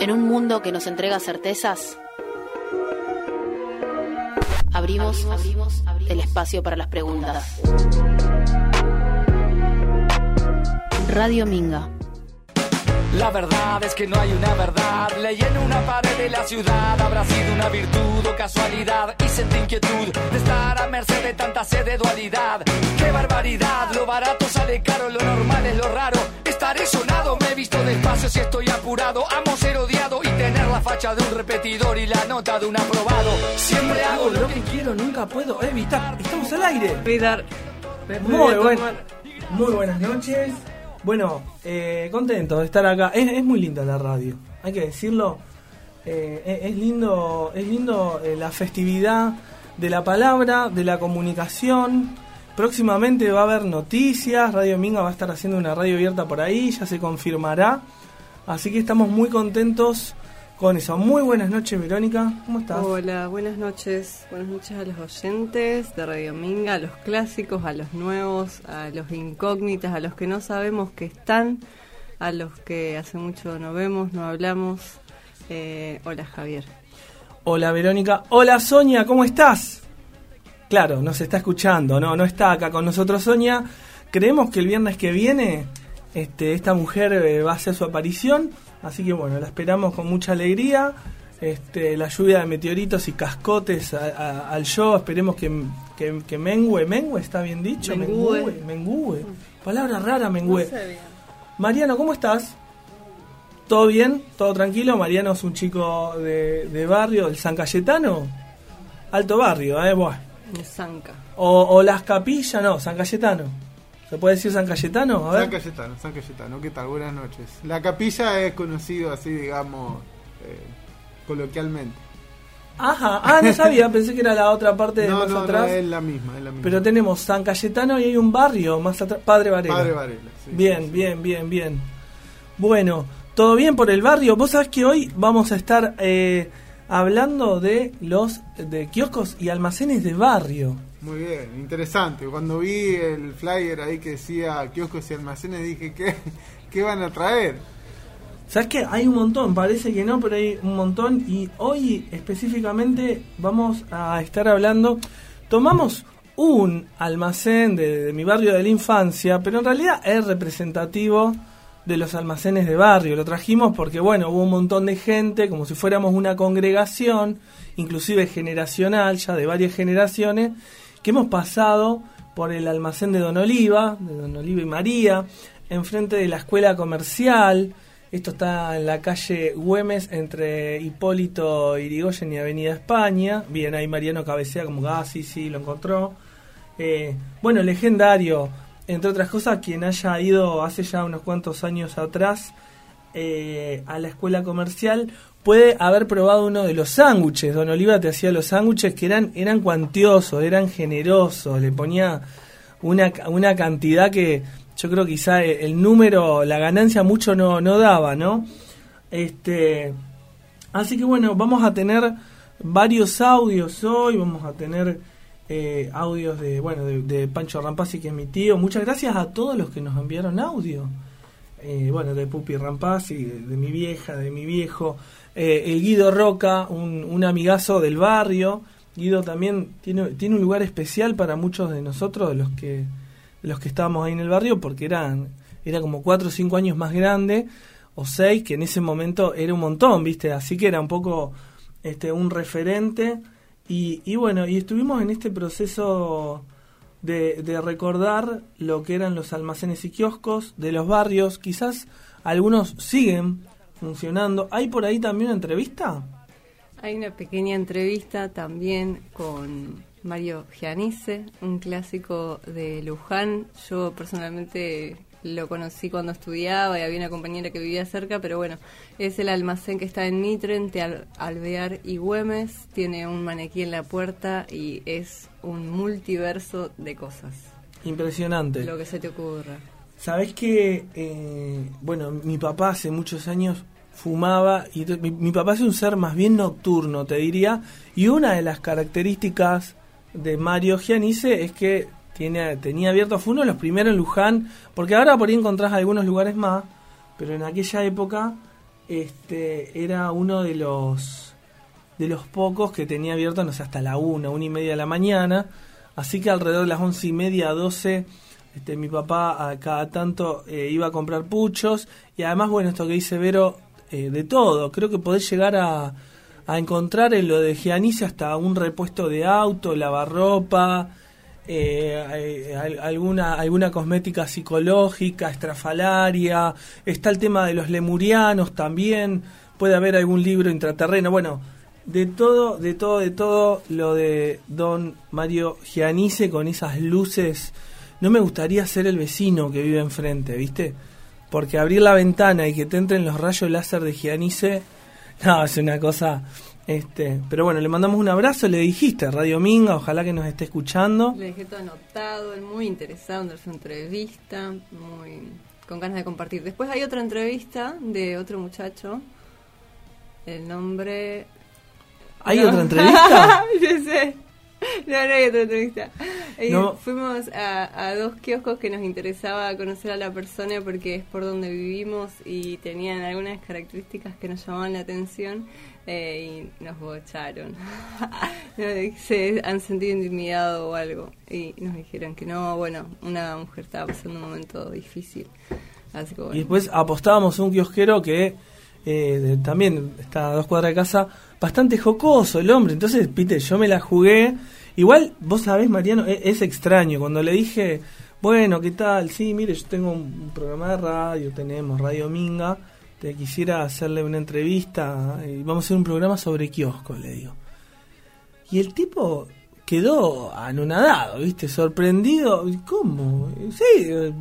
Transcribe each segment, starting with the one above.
En un mundo que nos entrega certezas, abrimos, el espacio para las preguntas. Radio Minga. La verdad es que no hay una verdad. Leí en una pared de la ciudad. Habrá sido una virtud o casualidad. Y sentí inquietud de estar a merced de tanta sed de dualidad. ¡Qué barbaridad! Lo barato sale caro, lo normal es lo raro. Estaré sonado, me he visto despacio si estoy apurado. Amo ser odiado y tener la facha de un repetidor y la nota de un aprobado. Siempre hago lo que quiero, nunca puedo evitar. Estamos al aire. Muy, buen- muy buenas noches. Bueno, eh, contento de estar acá. Es, es muy linda la radio, hay que decirlo. Eh, es, es lindo, es lindo eh, la festividad de la palabra, de la comunicación. Próximamente va a haber noticias. Radio Minga va a estar haciendo una radio abierta por ahí, ya se confirmará. Así que estamos muy contentos con eso. Muy buenas noches, Verónica. ¿Cómo estás? Hola, buenas noches. Buenas noches a los oyentes de Radio Minga, a los clásicos, a los nuevos, a los incógnitas, a los que no sabemos que están, a los que hace mucho no vemos, no hablamos. Eh, hola, Javier. Hola Verónica. Hola Sonia, ¿cómo estás? Claro, nos está escuchando, no, no está acá con nosotros Sonia. Creemos que el viernes que viene este, esta mujer eh, va a hacer su aparición, así que bueno, la esperamos con mucha alegría. Este, la lluvia de meteoritos y cascotes a- a- al show, esperemos que, que, que mengue, mengue, está bien dicho, Mengue. mengue, mengue. Palabra rara, mengue. Mariano, ¿cómo estás? ¿Todo bien? ¿Todo tranquilo? Mariano es un chico de, de barrio, del San Cayetano. Alto barrio, ¿eh? Buah. De Zanca. O, o Las Capillas, no, San Cayetano. ¿Se puede decir San Cayetano? A ver. San Cayetano, San Cayetano, ¿qué tal? Buenas noches. La capilla es conocido así, digamos, eh, coloquialmente. Ajá, ah, no sabía, pensé que era la otra parte de No, más no, no, atrás. es la misma, es la misma. Pero tenemos San Cayetano y hay un barrio más atrás, Padre Varela. Padre Varela, sí, bien, sí, sí. bien, bien, bien. Bueno, ¿todo bien por el barrio? Vos sabés que hoy vamos a estar eh, hablando de los de kioscos y almacenes de barrio. Muy bien, interesante. Cuando vi el flyer ahí que decía kioscos y almacenes, dije, ¿qué, qué van a traer? ¿Sabes qué? Hay un montón, parece que no, pero hay un montón. Y hoy específicamente vamos a estar hablando. Tomamos un almacén de, de mi barrio de la infancia, pero en realidad es representativo de los almacenes de barrio. Lo trajimos porque, bueno, hubo un montón de gente, como si fuéramos una congregación, inclusive generacional, ya de varias generaciones, que hemos pasado por el almacén de Don Oliva, de Don Oliva y María, enfrente de la escuela comercial. Esto está en la calle Güemes entre Hipólito Irigoyen y Avenida España. Bien, ahí Mariano cabecea como ah, sí, sí, lo encontró. Eh, bueno, legendario, entre otras cosas, quien haya ido hace ya unos cuantos años atrás eh, a la escuela comercial puede haber probado uno de los sándwiches. Don Oliva te hacía los sándwiches que eran, eran cuantiosos, eran generosos, le ponía una, una cantidad que yo creo quizá el, el número, la ganancia mucho no, no daba, ¿no? Este, así que bueno, vamos a tener varios audios hoy, vamos a tener eh, audios de, bueno, de, de Pancho Rampazzi, que es mi tío. Muchas gracias a todos los que nos enviaron audio. Eh, bueno, de Pupi Rampazzi, de, de mi vieja, de mi viejo. Eh, el Guido Roca, un, amigazo del barrio. Guido también tiene, tiene un lugar especial para muchos de nosotros, de los que, los que estábamos ahí en el barrio, porque eran, era como cuatro o cinco años más grande, o seis, que en ese momento era un montón, ¿viste? Así que era un poco este, un referente. Y, y bueno, y estuvimos en este proceso de, de recordar lo que eran los almacenes y kioscos de los barrios. Quizás algunos siguen funcionando. ¿Hay por ahí también una entrevista? Hay una pequeña entrevista también con Mario Gianice, un clásico de Luján. Yo personalmente lo conocí cuando estudiaba y había una compañera que vivía cerca, pero bueno, es el almacén que está en Mitre, entre Al- Alvear y Güemes. Tiene un maniquí en la puerta y es un multiverso de cosas. Impresionante. Lo que se te ocurra. Sabes que, eh, bueno, mi papá hace muchos años fumaba y mi, mi papá es un ser más bien nocturno, te diría, y una de las características de Mario Gianice es que tiene, tenía abierto, fue uno de los primeros en Luján, porque ahora por ahí encontrás algunos lugares más, pero en aquella época este, era uno de los de los pocos que tenía abierto, no sé, hasta la una, una y media de la mañana. Así que alrededor de las once y media, doce, este, mi papá a cada tanto eh, iba a comprar puchos. Y además, bueno, esto que dice Vero, eh, de todo. Creo que podés llegar a, a encontrar en lo de Gianice hasta un repuesto de auto, lavarropa, eh, alguna, alguna cosmética psicológica, estrafalaria, está el tema de los lemurianos también, puede haber algún libro intraterreno, bueno, de todo, de todo, de todo lo de don Mario Gianice con esas luces, no me gustaría ser el vecino que vive enfrente, ¿viste? Porque abrir la ventana y que te entren los rayos láser de Gianice, no, es una cosa este, pero bueno, le mandamos un abrazo, le dijiste, Radio Minga, ojalá que nos esté escuchando. Le dejé todo anotado, él muy interesado en su entrevista, muy con ganas de compartir. Después hay otra entrevista de otro muchacho, el nombre... ¿Hay otra entrevista? No, no hay otra entrevista. Eh, fuimos a, a, dos kioscos que nos interesaba conocer a la persona porque es por donde vivimos y tenían algunas características que nos llamaban la atención eh, y nos bocharon. Se han sentido intimidados o algo y nos dijeron que no, bueno, una mujer estaba pasando un momento difícil. Y después apostábamos un kiosquero que eh, también está a dos cuadras de casa, bastante jocoso el hombre. Entonces, Pite, yo me la jugué. Igual, vos sabés, Mariano, es, es extraño. Cuando le dije, bueno, ¿qué tal? Sí, mire, yo tengo un programa de radio, tenemos Radio Minga te quisiera hacerle una entrevista y vamos a hacer un programa sobre kioscos, le digo. Y el tipo quedó anonadado, ¿viste? Sorprendido. ¿Cómo? Sí. Eh,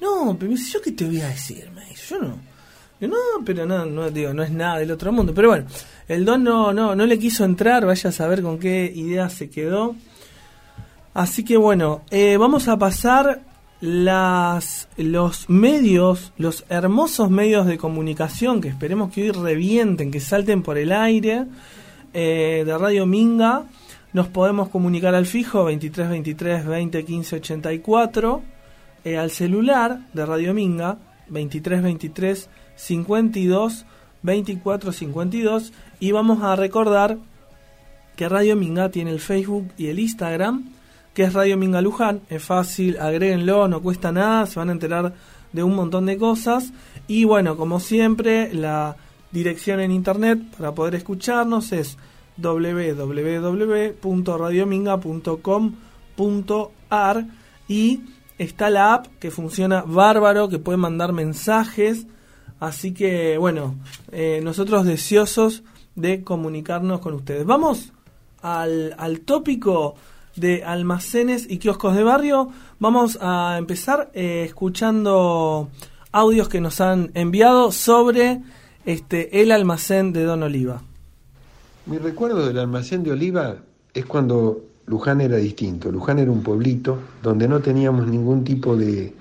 no, pero yo qué te voy a decir, me dice. Yo no. No, pero no, no, digo, no es nada del otro mundo. Pero bueno, el don no, no, no le quiso entrar, vaya a saber con qué idea se quedó. Así que bueno, eh, vamos a pasar las, los medios, los hermosos medios de comunicación que esperemos que hoy revienten, que salten por el aire eh, de Radio Minga, nos podemos comunicar al fijo 23 23 20 15 84, al celular de Radio Minga 23 23 52 24 52 y vamos a recordar que Radio Minga tiene el Facebook y el Instagram que es Radio Minga Luján. Es fácil, agréguenlo, no cuesta nada, se van a enterar de un montón de cosas. Y bueno, como siempre, la dirección en internet para poder escucharnos es www.radiominga.com.ar y está la app que funciona bárbaro, que puede mandar mensajes. Así que bueno, eh, nosotros deseosos de comunicarnos con ustedes. Vamos al, al tópico de almacenes y kioscos de barrio. Vamos a empezar eh, escuchando audios que nos han enviado sobre este el almacén de Don Oliva. Mi recuerdo del almacén de Oliva es cuando Luján era distinto. Luján era un pueblito donde no teníamos ningún tipo de,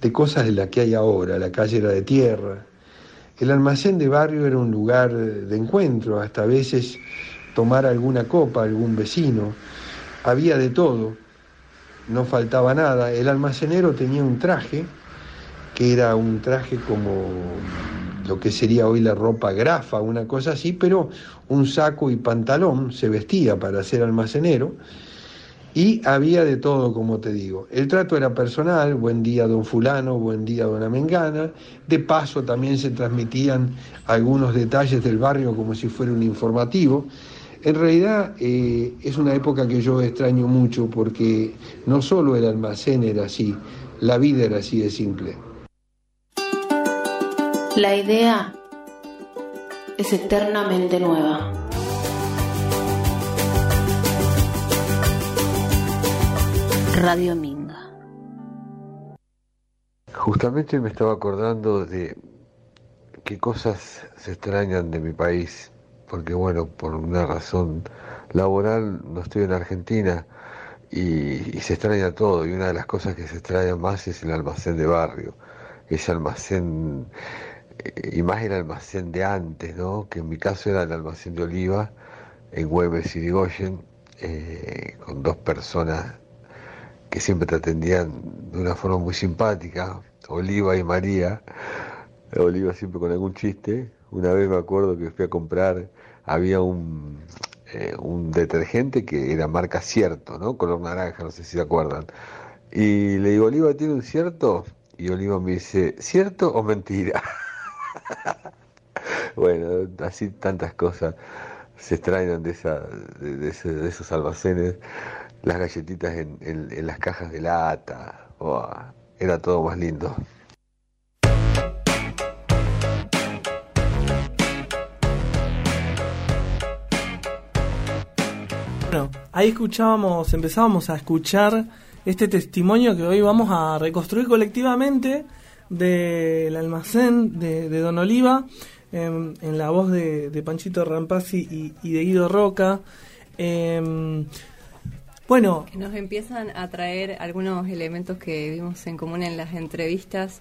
de cosas de las que hay ahora. La calle era de tierra. El almacén de barrio era un lugar de encuentro, hasta a veces tomar alguna copa, algún vecino había de todo, no faltaba nada. El almacenero tenía un traje, que era un traje como lo que sería hoy la ropa grafa, una cosa así, pero un saco y pantalón se vestía para ser almacenero. Y había de todo, como te digo. El trato era personal, buen día don fulano, buen día dona Mengana. De paso también se transmitían algunos detalles del barrio como si fuera un informativo. En realidad eh, es una época que yo extraño mucho porque no solo el almacén era así, la vida era así de simple. La idea es eternamente nueva. Radio Minga. Justamente me estaba acordando de qué cosas se extrañan de mi país porque bueno, por una razón laboral no estoy en Argentina y, se extraña todo y una de las cosas que se extraña más es el almacén de barrio, ese almacén, eh, y más el almacén de antes, ¿no? que en mi caso era el almacén de Oliva en Güemes y Digoyen, eh, con dos personas que siempre te atendían de una forma muy simpática, Oliva y María, Oliva siempre con algún chiste. Una vez me acuerdo que fui a comprar, había un, eh, un detergente que era marca cierto, ¿no? Color naranja, no sé si se acuerdan. Y le digo, Oliva, ¿tiene un cierto? Y Oliva me dice, ¿cierto o mentira? bueno, así tantas cosas se extraen de, esa, de, esos almacenes, las galletitas en, las cajas de lata, era todo más lindo. Bueno, ahí escuchábamos, empezábamos a escuchar este testimonio que hoy vamos a reconstruir colectivamente del almacén de, Don Oliva, en, la voz de, Panchito Rampazzi y, de Guido Roca. Em, bueno. Nos empiezan a traer algunos elementos que vimos en común en las entrevistas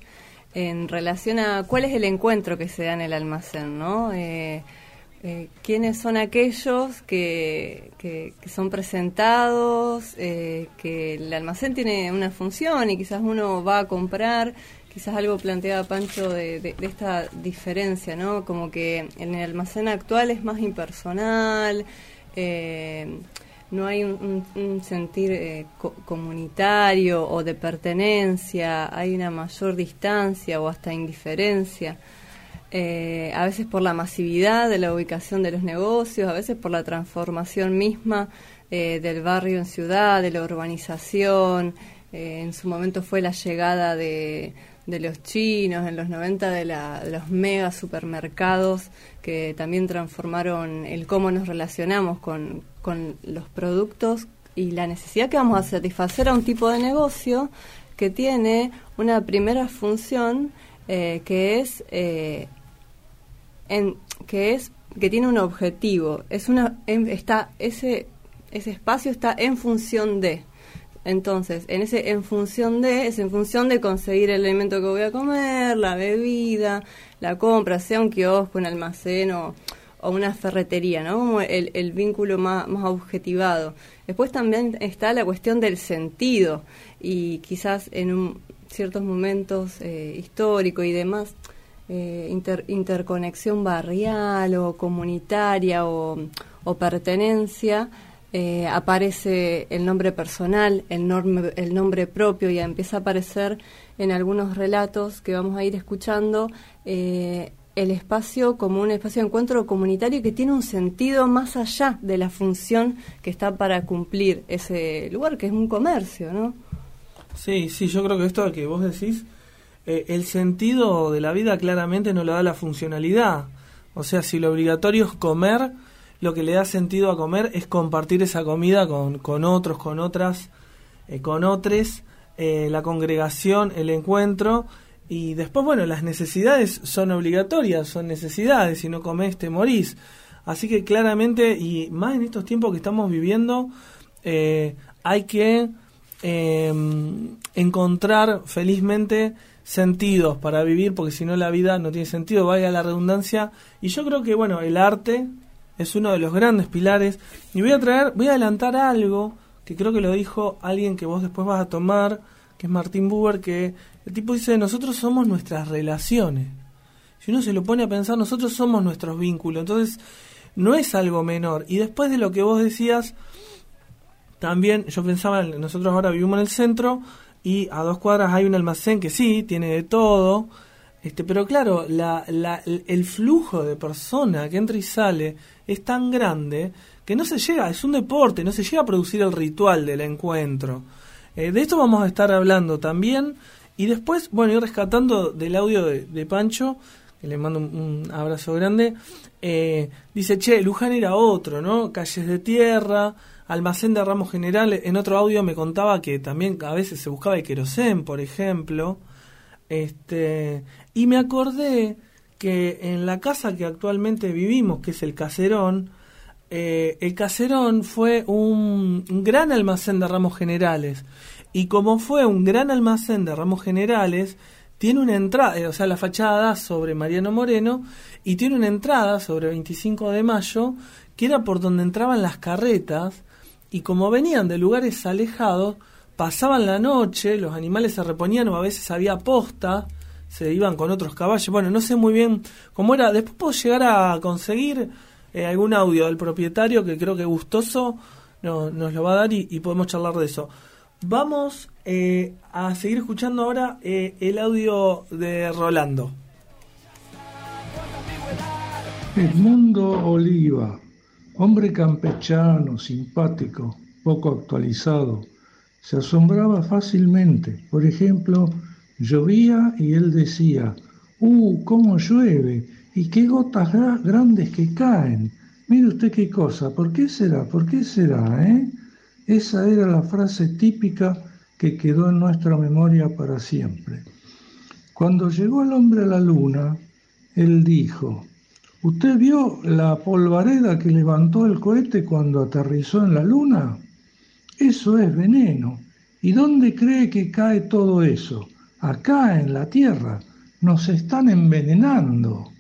en relación a cuál es el encuentro que se da en el almacén, ¿no? Eh, eh, quiénes son aquellos que, son presentados, eh, que el almacén tiene una función y quizás uno va a comprar, quizás algo planteaba Pancho de, esta diferencia, ¿no? Como que en el almacén actual es más impersonal, eh, no hay un, sentir comunitario o de pertenencia, hay una mayor distancia o hasta indiferencia. Eh, a veces por la masividad de la ubicación de los negocios, a veces por la transformación misma eh, del barrio en ciudad, de la urbanización. Eh, en su momento fue la llegada de, los chinos, en los 90 de, los mega supermercados que también transformaron el cómo nos relacionamos con, con los productos y la necesidad que vamos a satisfacer a un tipo de negocio que tiene una primera función que es en, que es que tiene un objetivo, es una está ese ese espacio está en función de entonces, en ese en función de, es en función de conseguir el alimento que voy a comer, la bebida, la compra, sea un kiosco, un almacén o, una ferretería, ¿no? Como el, vínculo más, objetivado. Después también está la cuestión del sentido y quizás en un, ciertos momentos eh, históricos y demás, eh, interconexión barrial o comunitaria o, pertenencia, eh, aparece el nombre personal, el, el nombre propio y empieza a aparecer en algunos relatos que vamos a ir escuchando eh, el espacio como un espacio de encuentro comunitario que tiene un sentido más allá de la función que está para cumplir ese lugar, que es un comercio, ¿no? Sí, sí, yo creo que esto que vos decís eh, el sentido de la vida claramente no lo da la funcionalidad. O sea, si lo obligatorio es comer, lo que le da sentido a comer es compartir esa comida con, con otros, con otras, eh, con otros, eh, la congregación, el encuentro. Y después, bueno, las necesidades son obligatorias, son necesidades. Si no comes, te morís. Así que claramente, y más en estos tiempos que estamos viviendo, hay que encontrar felizmente sentidos para vivir, porque si no la vida no tiene sentido, vaya la redundancia. Y yo creo que, bueno, el arte es uno de los grandes pilares. Y voy a traer, voy a adelantar algo que creo que lo dijo alguien que vos después vas a tomar, que es Martín Buber, que el tipo dice, nosotros somos nuestras relaciones. Si uno se lo pone a pensar, nosotros somos nuestros vínculos. Entonces, no es algo menor. Y después de lo que vos decías, también yo pensaba, nosotros ahora vivimos en el centro, y a dos cuadras hay un almacén que sí, tiene de todo, este, pero claro, la, la, el flujo de persona que entra y sale es tan grande que no se llega, es un deporte, no se llega a producir el ritual del encuentro. Eh, de esto vamos a estar hablando también y después, bueno, ir rescatando del audio de, Pancho, que le mando un, abrazo grande, eh, dice, che, Luján era otro, ¿no? Calles de tierra, almacén de ramos generales. En otro audio me contaba que también a veces se buscaba el querosén, por ejemplo. Este, y me acordé que en la casa que actualmente vivimos, que es el Caserón, eh, el Caserón fue un, gran almacén de ramos generales. Y como fue un gran almacén de ramos generales, tiene una entrada, eh, o sea, la fachada sobre Mariano Moreno, y tiene una entrada sobre 25 de mayo, que era por donde entraban las carretas y como venían de lugares alejados, pasaban la noche, los animales se reponían o a veces había posta, se iban con otros caballos. Bueno, no sé muy bien cómo era. Después puedo llegar a conseguir eh, algún audio del propietario que creo que gustoso no, nos lo va a dar y, podemos charlar de eso. Vamos eh, a seguir escuchando ahora eh, el audio de Rolando. Edmundo Oliva, hombre campechano, simpático, poco actualizado, se asombraba fácilmente. Por ejemplo, llovía y él decía, ¡Uh, cómo llueve! ¡Y qué gotas gra- grandes que caen! Mire usted qué cosa, ¿por qué será? ¿Por qué será? ¿Eh? Esa era la frase típica que quedó en nuestra memoria para siempre. Cuando llegó el hombre a la luna, él dijo, ¿Usted vio la polvareda que levantó el cohete cuando aterrizó en la luna? Eso es veneno. ¿Y dónde cree que cae todo eso? Acá en la Tierra. Nos están envenenando.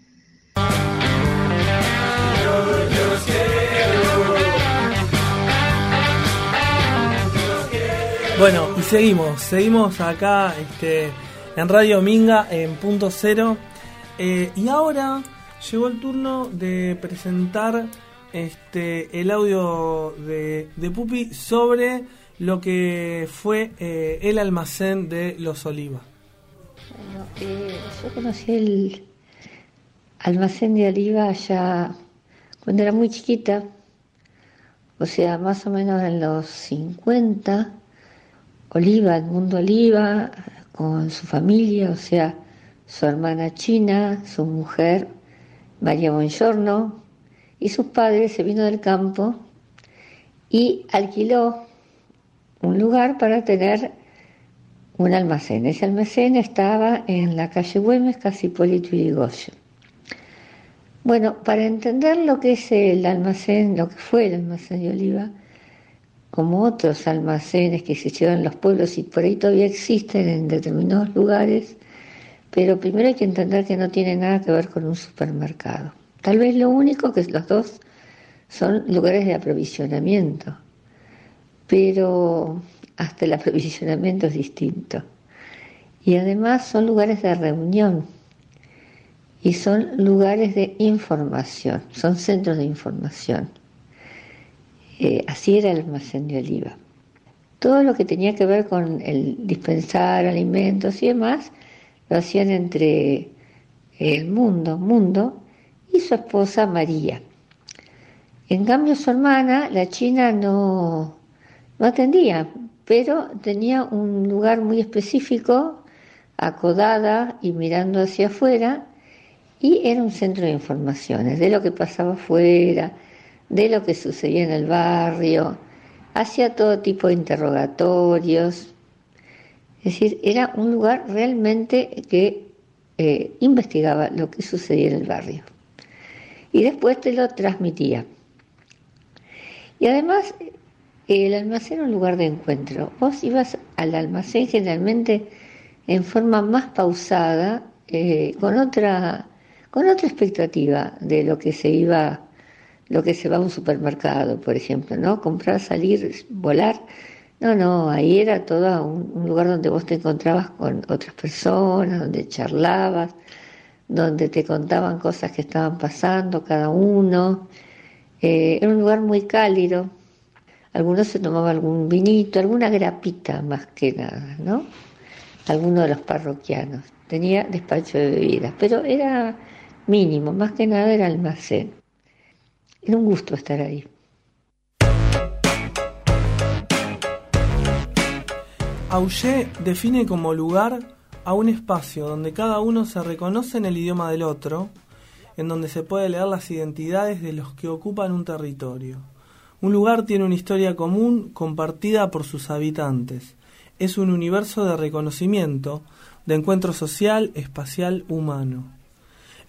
Bueno, y seguimos, seguimos acá este, en Radio Minga en punto cero. Eh, y ahora llegó el turno de presentar este, el audio de, de Pupi sobre lo que fue eh, el almacén de los Olivas. Bueno, eh, yo conocí el almacén de Oliva ya cuando era muy chiquita, o sea, más o menos en los 50. Oliva, el mundo Oliva, con su familia, o sea, su hermana China, su mujer María Bongiorno, y sus padres se vino del campo y alquiló un lugar para tener un almacén. Ese almacén estaba en la calle Güemes, casi Hipólito Yrigoyen. Bueno, para entender lo que es el almacén, lo que fue el almacén de Oliva, como otros almacenes que se hicieron en los pueblos y por ahí todavía existen en determinados lugares, pero primero hay que entender que no tiene nada que ver con un supermercado. Tal vez lo único que los dos son lugares de aprovisionamiento, pero hasta el aprovisionamiento es distinto. Y además son lugares de reunión y son lugares de información, son centros de información. Eh, así era el almacén de Oliva. Todo lo que tenía que ver con el dispensar alimentos y demás, lo hacían entre el mundo, mundo, y su esposa María. En cambio, su hermana, la china, no, no atendía, pero tenía un lugar muy específico, acodada y mirando hacia afuera, y era un centro de informaciones de lo que pasaba afuera, de lo que sucedía en el barrio, hacía todo tipo de interrogatorios. Es decir, era un lugar realmente que eh, investigaba lo que sucedía en el barrio. Y después te lo transmitía. Y además, el almacén era un lugar de encuentro. Vos ibas al almacén generalmente en forma más pausada, eh, con otra con otra expectativa de lo que se iba, lo que se va a un supermercado, por ejemplo, ¿no? Comprar, salir, volar. No, no, ahí era todo un, un lugar donde vos te encontrabas con otras personas, donde charlabas, donde te contaban cosas que estaban pasando cada uno. Eh, era un lugar muy cálido. Algunos se tomaba algún vinito, alguna grapita más que nada, ¿no? Algunos de los parroquianos. Tenía despacho de bebidas, pero era mínimo, más que nada era almacén. Era un gusto estar ahí. Auger define como lugar a un espacio donde cada uno se reconoce en el idioma del otro, en donde se puede leer las identidades de los que ocupan un territorio. Un lugar tiene una historia común compartida por sus habitantes. Es un universo de reconocimiento, de encuentro social, espacial, humano.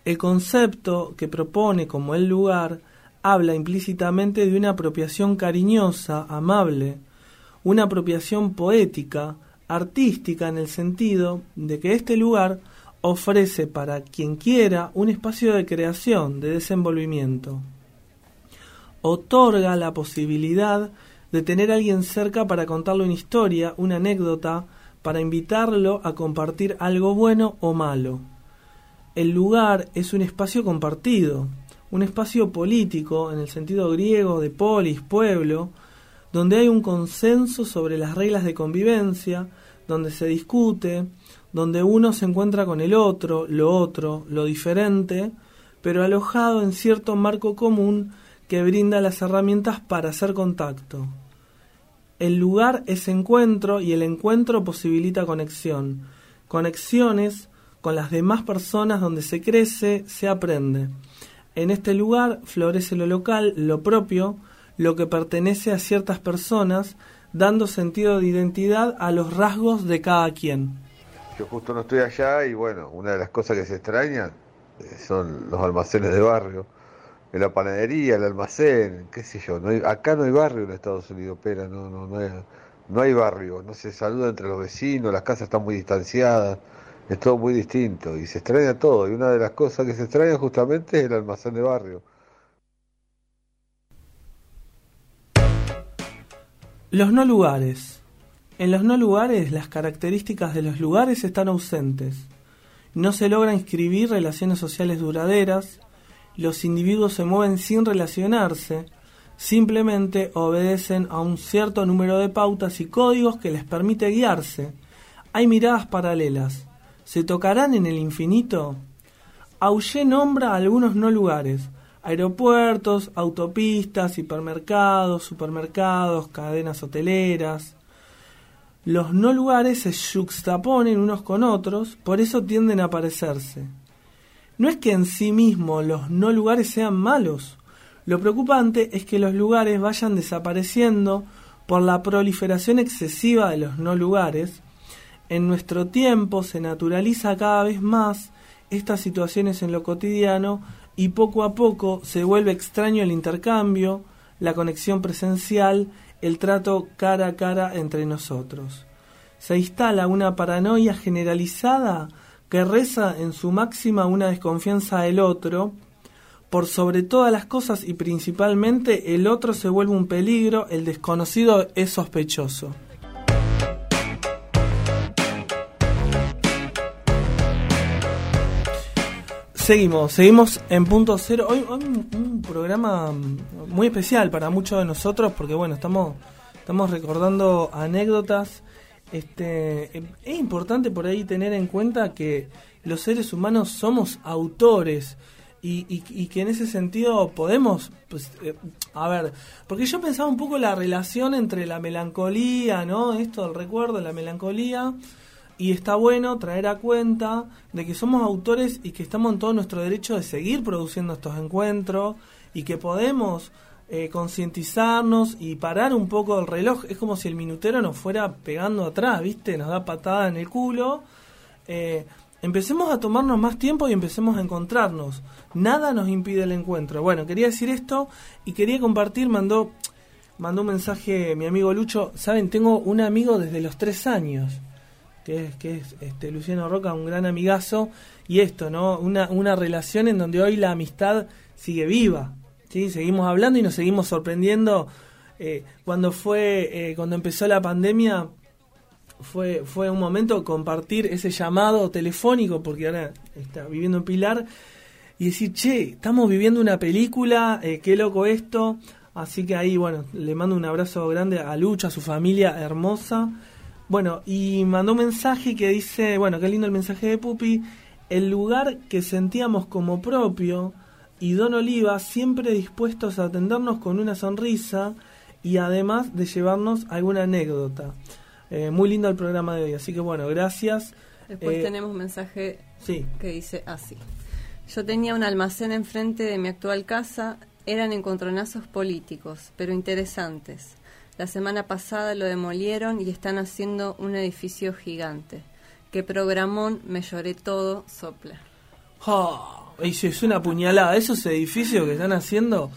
El concepto que propone como el lugar habla implícitamente de una apropiación cariñosa, amable, una apropiación poética, artística en el sentido de que este lugar ofrece para quien quiera un espacio de creación, de desenvolvimiento. Otorga la posibilidad de tener a alguien cerca para contarle una historia, una anécdota, para invitarlo a compartir algo bueno o malo. El lugar es un espacio compartido, un espacio político en el sentido griego de polis, pueblo, donde hay un consenso sobre las reglas de convivencia, donde se discute, donde uno se encuentra con el otro, lo otro, lo diferente, pero alojado en cierto marco común que brinda las herramientas para hacer contacto. El lugar es encuentro y el encuentro posibilita conexión. Conexiones con las demás personas donde se crece, se aprende. En este lugar florece lo local, lo propio, lo que pertenece a ciertas personas, dando sentido de identidad a los rasgos de cada quien. Yo justo no estoy allá y bueno, una de las cosas que se extrañan eh, son los almacenes de barrio, la panadería, el almacén, qué sé yo. No hay, acá no hay barrio en Estados Unidos, pero no, no, no, hay, no hay barrio, no se saluda entre los vecinos, las casas están muy distanciadas, es todo muy distinto y se extraña todo. Y una de las cosas que se extraña justamente es el almacén de barrio. Los no lugares. En los no lugares las características de los lugares están ausentes. No se logra inscribir relaciones sociales duraderas, los individuos se mueven sin relacionarse, simplemente obedecen a un cierto número de pautas y códigos que les permite guiarse. Hay miradas paralelas. ¿Se tocarán en el infinito? Auger nombra algunos no lugares, aeropuertos, autopistas, hipermercados, supermercados, cadenas hoteleras. Los no lugares se juxtaponen unos con otros, por eso tienden a parecerse. No es que en sí mismo los no lugares sean malos. Lo preocupante es que los lugares vayan desapareciendo por la proliferación excesiva de los no lugares. En nuestro tiempo se naturaliza cada vez más estas situaciones en lo cotidiano y poco a poco se vuelve extraño el intercambio, la conexión presencial el trato cara a cara entre nosotros. Se instala una paranoia generalizada que reza en su máxima una desconfianza del otro, por sobre todas las cosas y principalmente el otro se vuelve un peligro, el desconocido es sospechoso. Seguimos, seguimos en punto cero. Hoy, un, programa muy especial para muchos de nosotros porque bueno, estamos, estamos recordando anécdotas. Este, es importante por ahí tener en cuenta que los seres humanos somos autores y, y, que en ese sentido podemos, pues, eh, a ver, porque yo pensaba un poco la relación entre la melancolía, ¿no? Esto del recuerdo, la melancolía y está bueno traer a cuenta de que somos autores y que estamos en todo nuestro derecho de seguir produciendo estos encuentros y que podemos eh, concientizarnos y parar un poco el reloj. Es como si el minutero nos fuera pegando atrás, ¿viste? Nos da patada en el culo. Eh, empecemos a tomarnos más tiempo y empecemos a encontrarnos. Nada nos impide el encuentro. Bueno, quería decir esto y quería compartir, mandó, mandó un mensaje mi amigo Lucho. Saben, tengo un amigo desde los tres años que es, que es este, Luciano Roca, un gran amigazo, y esto, ¿no? Una, una relación en donde hoy la amistad sigue viva, ¿sí? Seguimos hablando y nos seguimos sorprendiendo. Eh, cuando fue, eh, cuando empezó la pandemia, fue, fue un momento compartir ese llamado telefónico, porque ahora está viviendo en Pilar, y decir, che, estamos viviendo una película, eh, qué loco esto. Así que ahí, bueno, le mando un abrazo grande a Lucha, a su familia hermosa. Bueno, y mandó un mensaje que dice, bueno, qué lindo el mensaje de Pupi, el lugar que sentíamos como propio y Don Oliva siempre dispuestos a atendernos con una sonrisa y además de llevarnos alguna anécdota. Eh, muy lindo el programa de hoy, así que bueno, gracias. Después Eh, tenemos un mensaje sí. que dice así. Yo tenía un almacén enfrente de mi actual casa, eran encontronazos políticos, pero interesantes. La semana pasada lo demolieron y están haciendo un edificio gigante. Que programón, me lloré todo, sopla. Oh, es una puñalada, esos edificios que están haciendo,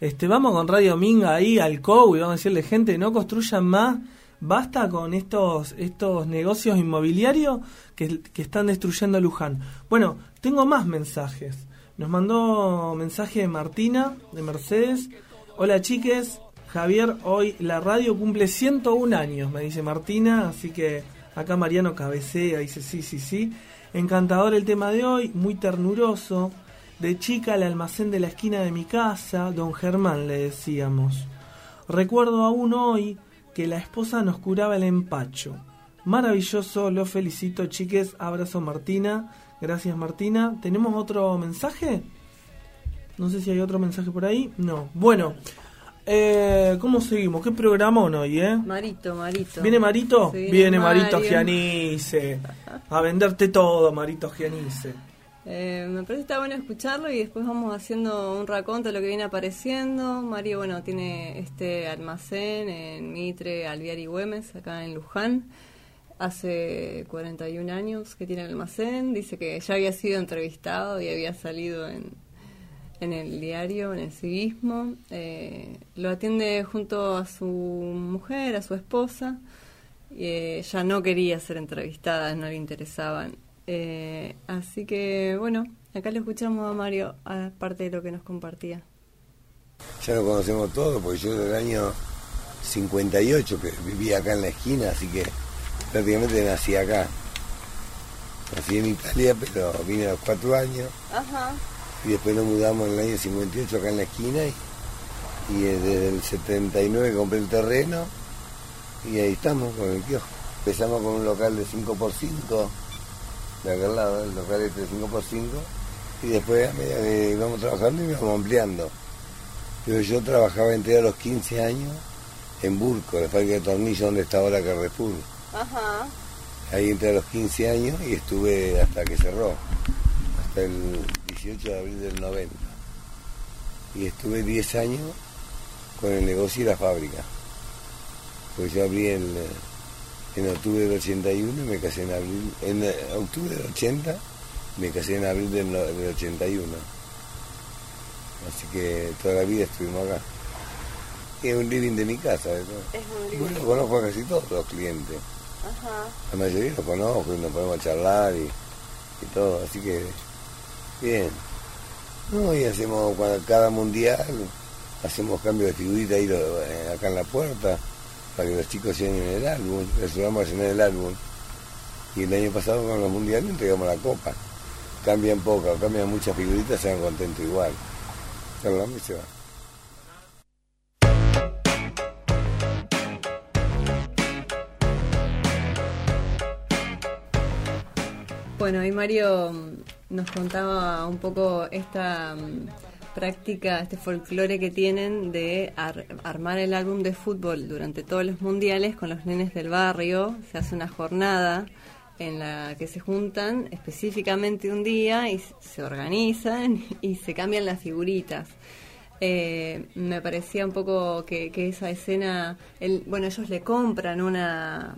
este, vamos con Radio Minga ahí al COU y vamos a decirle, gente, no construyan más, basta con estos, estos negocios inmobiliarios que, que están destruyendo Luján. Bueno, tengo más mensajes. Nos mandó mensaje Martina de Mercedes. Hola chiques, Javier, hoy la radio cumple 101 años, me dice Martina, así que Acá Mariano cabecea, dice sí, sí, sí. Encantador el tema de hoy, muy ternuroso. De chica al almacén de la esquina de mi casa, don Germán le decíamos. Recuerdo aún hoy que la esposa nos curaba el empacho. Maravilloso, lo felicito chiques, abrazo Martina, gracias Martina. ¿Tenemos otro mensaje? No sé si hay otro mensaje por ahí. No. Bueno, eh, ¿cómo seguimos? ¿Qué programón hoy, eh? Marito, Marito. ¿Viene Marito? Sí, Viene Mario. Marito Gianice. A venderte todo, Marito Gianice. Eh, me parece que está bueno escucharlo y después vamos haciendo un raconto de lo que viene apareciendo. Mario, bueno, tiene este almacén en Mitre, Alviar y Güemes, acá en Luján. Hace 41 años que tiene el almacén. Dice que ya había sido entrevistado y había salido en, en el diario, en el civismo. Eh, lo atiende junto a su mujer, a su esposa. Y eh, ya no quería ser entrevistada, no le interesaban. Eh, así que, bueno, acá lo escuchamos a Mario, aparte de lo que nos compartía. Ya lo conocemos todo, porque yo del año 58 que vivía acá en la esquina, así que prácticamente nací acá. Nací en Italia, pero vine a los cuatro años Ajá. Y después nos mudamos en el año 58 acá en la esquina y, y eh, desde el 79 compré el terreno y ahí estamos con el kiosco. Empezamos con un local de 5x5 de aquel lado, el local este de 5x5 y después a medida que íbamos trabajando íbamos ampliando. Pero yo trabajaba entre a los 15 años en Burco, la fábrica de tornillos donde está ahora Carrefour. Ajá. Ahí entré a los 15 años y estuve hasta que cerró, hasta el 18 de abril del 90. Y estuve 10 años con el negocio y la fábrica. Pues yo abrí el, eh, en octubre del 81 y me casé en abril, en eh, octubre del 80, me casé en abril del, del 81. Así que toda la vida estuvimos acá. Es un living de mi casa. ¿verdad? Es un living. Bueno, conozco a casi todos los clientes. Ajá. La mayoría los conozco y nos podemos charlar y, y todo, así que bien. No, y hacemos cuando, cada mundial, hacemos cambio de figurita ahí eh, acá en la puerta para que los chicos llenen el álbum, les ayudamos a llenar el álbum. Y el año pasado con los mundiales entregamos la copa. Cambian poco, cambian muchas figuritas, se van contentos igual. Hablamos y se. Bueno, y Mario mm, nos contaba un poco esta mm, práctica, este folclore que tienen de ar- armar el álbum de fútbol durante todos los mundiales con los nenes del barrio. Se hace una jornada en la que se juntan específicamente un día y se organizan y se cambian las figuritas. Eh, me parecía un poco que, que esa escena, el, bueno, ellos le compran una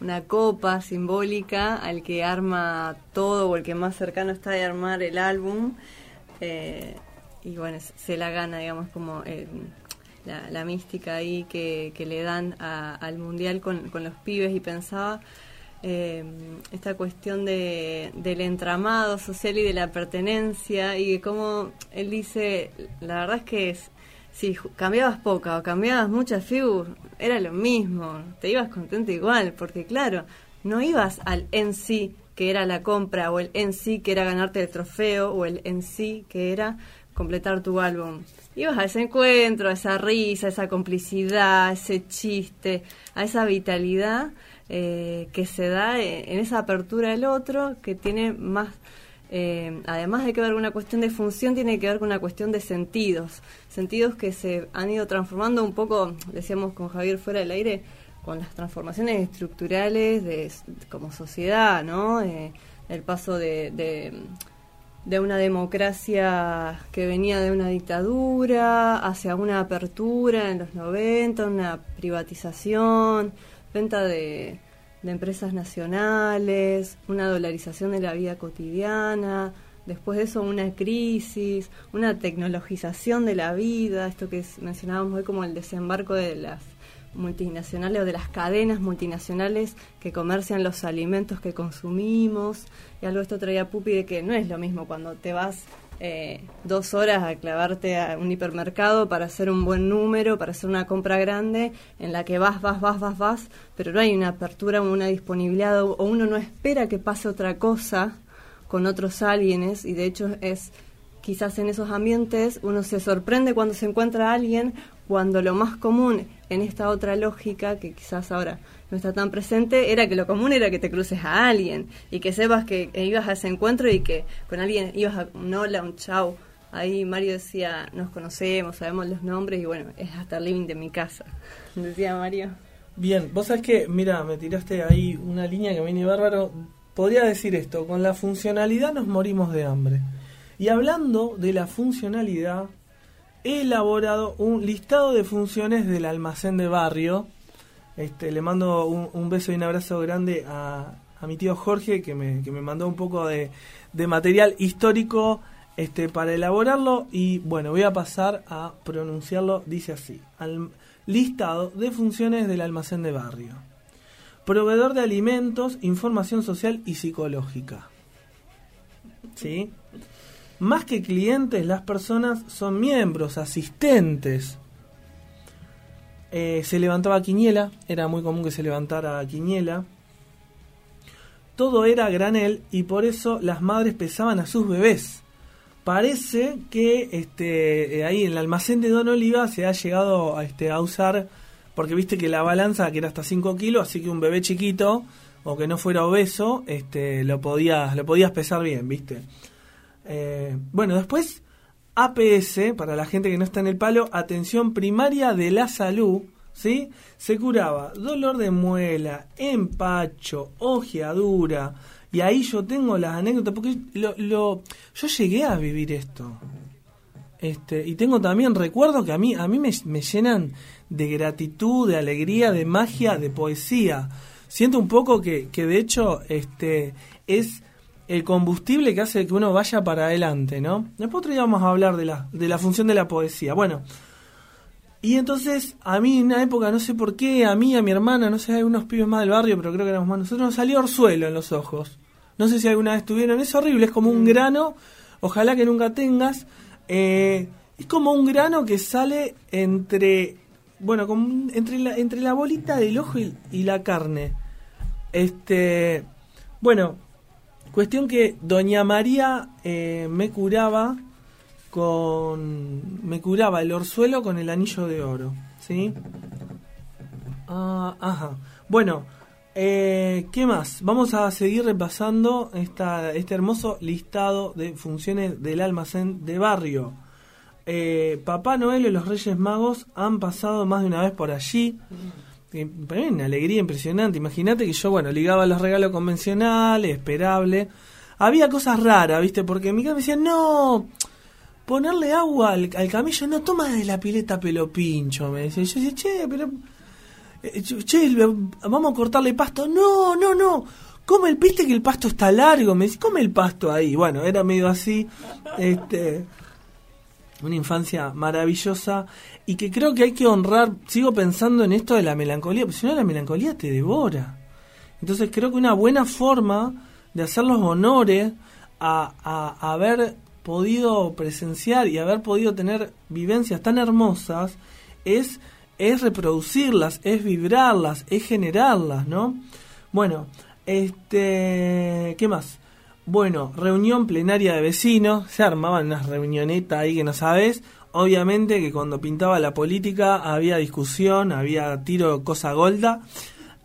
una copa simbólica al que arma todo o el que más cercano está de armar el álbum eh, y bueno se- la gana digamos como eh, la, mística ahí que, que le dan a- al mundial con, con los pibes y pensaba eh, esta cuestión de, del entramado social y de la pertenencia y de cómo él dice la verdad es que es, si cambiabas poca o cambiabas muchas figuras, era lo mismo, te ibas contento igual, porque claro, no ibas al en sí que era la compra, o el en sí que era ganarte el trofeo, o el en sí que era completar tu álbum. Ibas a ese encuentro, a esa risa, a esa complicidad, a ese chiste, a esa vitalidad eh, que se da en en esa apertura del otro, que tiene más eh, además de que ver con una cuestión de función, tiene que ver con una cuestión de sentidos. Sentidos que se han ido transformando un poco, decíamos con Javier fuera del aire, con las transformaciones estructurales de, como sociedad, ¿no? Eh, el paso de, de, de una democracia que venía de una dictadura hacia una apertura en los 90, una privatización, venta de, de empresas nacionales, una dolarización de la vida cotidiana, después de eso una crisis, una tecnologización de la vida, esto que mencionábamos hoy como el desembarco de las multinacionales o de las cadenas multinacionales que comercian los alimentos que consumimos. Y algo esto traía Pupi de que no es lo mismo cuando te vas eh, dos horas a clavarte a un hipermercado para hacer un buen número, para hacer una compra grande, en la que vas, vas, vas, vas, vas, pero no hay una apertura o una disponibilidad o uno no espera que pase otra cosa con otros alguienes y de hecho es quizás en esos ambientes uno se sorprende cuando se encuentra a alguien cuando lo más común en esta otra lógica que quizás ahora no está tan presente era que lo común era que te cruces a alguien y que sepas que ibas a ese encuentro y que con alguien ibas a un hola, un chau. Ahí Mario decía, nos conocemos, sabemos los nombres y bueno, es hasta el living de mi casa, decía Mario. Bien, vos sabés que, mira, me tiraste ahí una línea que viene bárbaro. Podría decir esto, con la funcionalidad nos morimos de hambre. Y hablando de la funcionalidad, elaborado un listado de funciones del almacén de barrio. Este, le mando un, beso y un abrazo grande a, mi tío Jorge que me, que me mandó un poco de, material histórico este, para elaborarlo y bueno, voy a pasar a pronunciarlo, dice así, al listado de funciones del almacén de barrio. Proveedor de alimentos, información social y psicológica. ¿Sí? Más que clientes, las personas son miembros, asistentes. Eh, se levantaba Quiñela, era muy común que se levantara Quiñela. Todo era granel y por eso las madres pesaban a sus bebés. Parece que este, eh, ahí en el almacén de Don Oliva se ha llegado a, este, a usar, porque viste que la balanza que era hasta 5 kilos, así que un bebé chiquito o que no fuera obeso, este, lo, podías, lo podías pesar bien, viste. Eh, bueno, después APS, para la gente que no está en el palo, atención primaria de la salud, ¿sí? Se curaba dolor de muela, empacho, ojeadura, y ahí yo tengo las anécdotas, porque lo, yo llegué a vivir esto. Este, y tengo también recuerdos que a mí, a mí me, me llenan de gratitud, de alegría, de magia, de poesía. Siento un poco que, que de hecho este, es el combustible que hace que uno vaya para adelante, ¿no? Después otro día vamos a hablar de la, de la función de la poesía. Bueno, y entonces a mí en una época, no sé por qué, a mí, a mi hermana, no sé, hay unos pibes más del barrio, pero creo que éramos más nosotros, nos salió orzuelo en los ojos. No sé si alguna vez tuvieron, es horrible, es como un grano, ojalá que nunca tengas. Eh, es como un grano que sale entre, bueno, como entre, la, entre la bolita del ojo y, y la carne. Este, bueno, Cuestión que Doña María eh, me curaba con. Me curaba el orzuelo con el anillo de oro. ¿Sí? Ah, ajá. Bueno, eh, ¿qué más? Vamos a seguir repasando esta, este hermoso listado de funciones del almacén de barrio. Eh, Papá Noel y los Reyes Magos han pasado más de una vez por allí para mí una alegría impresionante. Imagínate que yo, bueno, ligaba los regalos convencionales, esperable. Había cosas raras, ¿viste? Porque mi casa me decía, no, ponerle agua al, camello, no toma de la pileta pelo pincho, me decía. Yo decía, che, pero. Eh, che, vamos a cortarle pasto. No, no, no. Come el, viste que el pasto está largo. Me dice, come el pasto ahí. Bueno, era medio así. Este una infancia maravillosa y que creo que hay que honrar, sigo pensando en esto de la melancolía, porque si no la melancolía te devora. Entonces creo que una buena forma de hacer los honores a, a, haber podido presenciar y haber podido tener vivencias tan hermosas es, es reproducirlas, es vibrarlas, es generarlas, ¿no? Bueno, este, ¿qué más? Bueno, reunión plenaria de vecinos, se armaban unas reunionetas ahí que no sabes. Obviamente que cuando pintaba la política había discusión, había tiro cosa golda.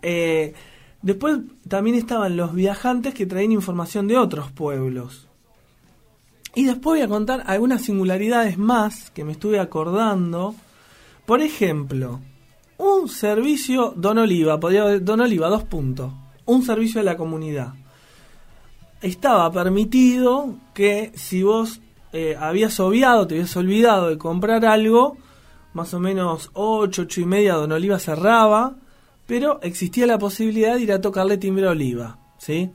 Eh, después también estaban los viajantes que traían información de otros pueblos. Y después voy a contar algunas singularidades más que me estuve acordando. Por ejemplo, un servicio Don Oliva, podría Don Oliva, dos puntos. Un servicio de la comunidad estaba permitido que si vos eh, habías obviado, te habías olvidado de comprar algo, más o menos 8, 8 y media Don Oliva cerraba, pero existía la posibilidad de ir a tocarle timbre a Oliva, ¿sí?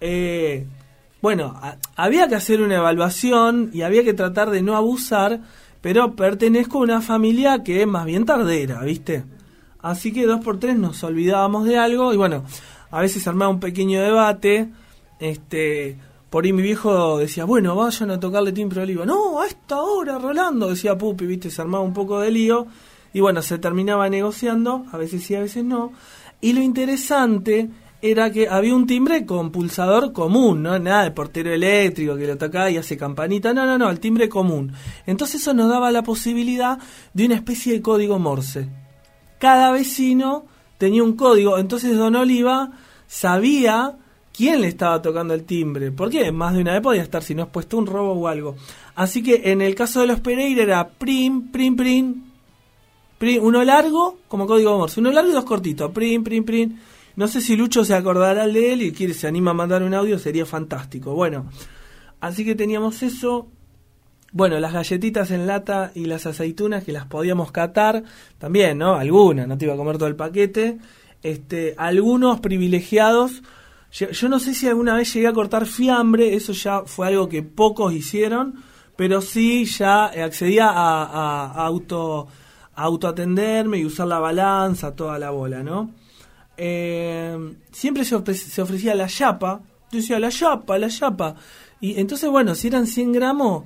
Eh, bueno, había que hacer una evaluación y había que tratar de no abusar, pero pertenezco a una familia que es más bien tardera, ¿viste? Así que dos por tres nos olvidábamos de algo y bueno, a veces armaba un pequeño debate. Este, por ahí mi viejo decía, bueno, vayan a tocarle timbre a Oliva. No, a esta hora, Rolando, decía Pupi, viste, se armaba un poco de lío. Y bueno, se terminaba negociando, a veces sí, a veces no. Y lo interesante era que había un timbre con pulsador común, ¿no? Nada de portero eléctrico que lo tocaba y hace campanita. No, no, no, el timbre común. Entonces eso nos daba la posibilidad de una especie de código Morse. Cada vecino tenía un código. Entonces Don Oliva sabía quién le estaba tocando el timbre. Porque más de una vez podía estar si no es puesto un robo o algo. Así que en el caso de los Pereira era prim, prim, prim, prim, uno largo como código Morse, uno largo y dos cortitos, prim, prim, prim. No sé si Lucho se acordará de él y quiere, se anima a mandar un audio, sería fantástico. Bueno, así que teníamos eso. Bueno, las galletitas en lata y las aceitunas que las podíamos catar, también, ¿no? Algunas, no te iba a comer todo el paquete. Este, algunos privilegiados yo, no sé si alguna vez llegué a cortar fiambre, eso ya fue algo que pocos hicieron, pero sí ya accedía a, a, a auto a autoatenderme y usar la balanza, toda la bola, ¿no? Eh, siempre se, ofre- se ofrecía la chapa, yo decía la chapa, la chapa, y entonces bueno, si eran 100 gramos,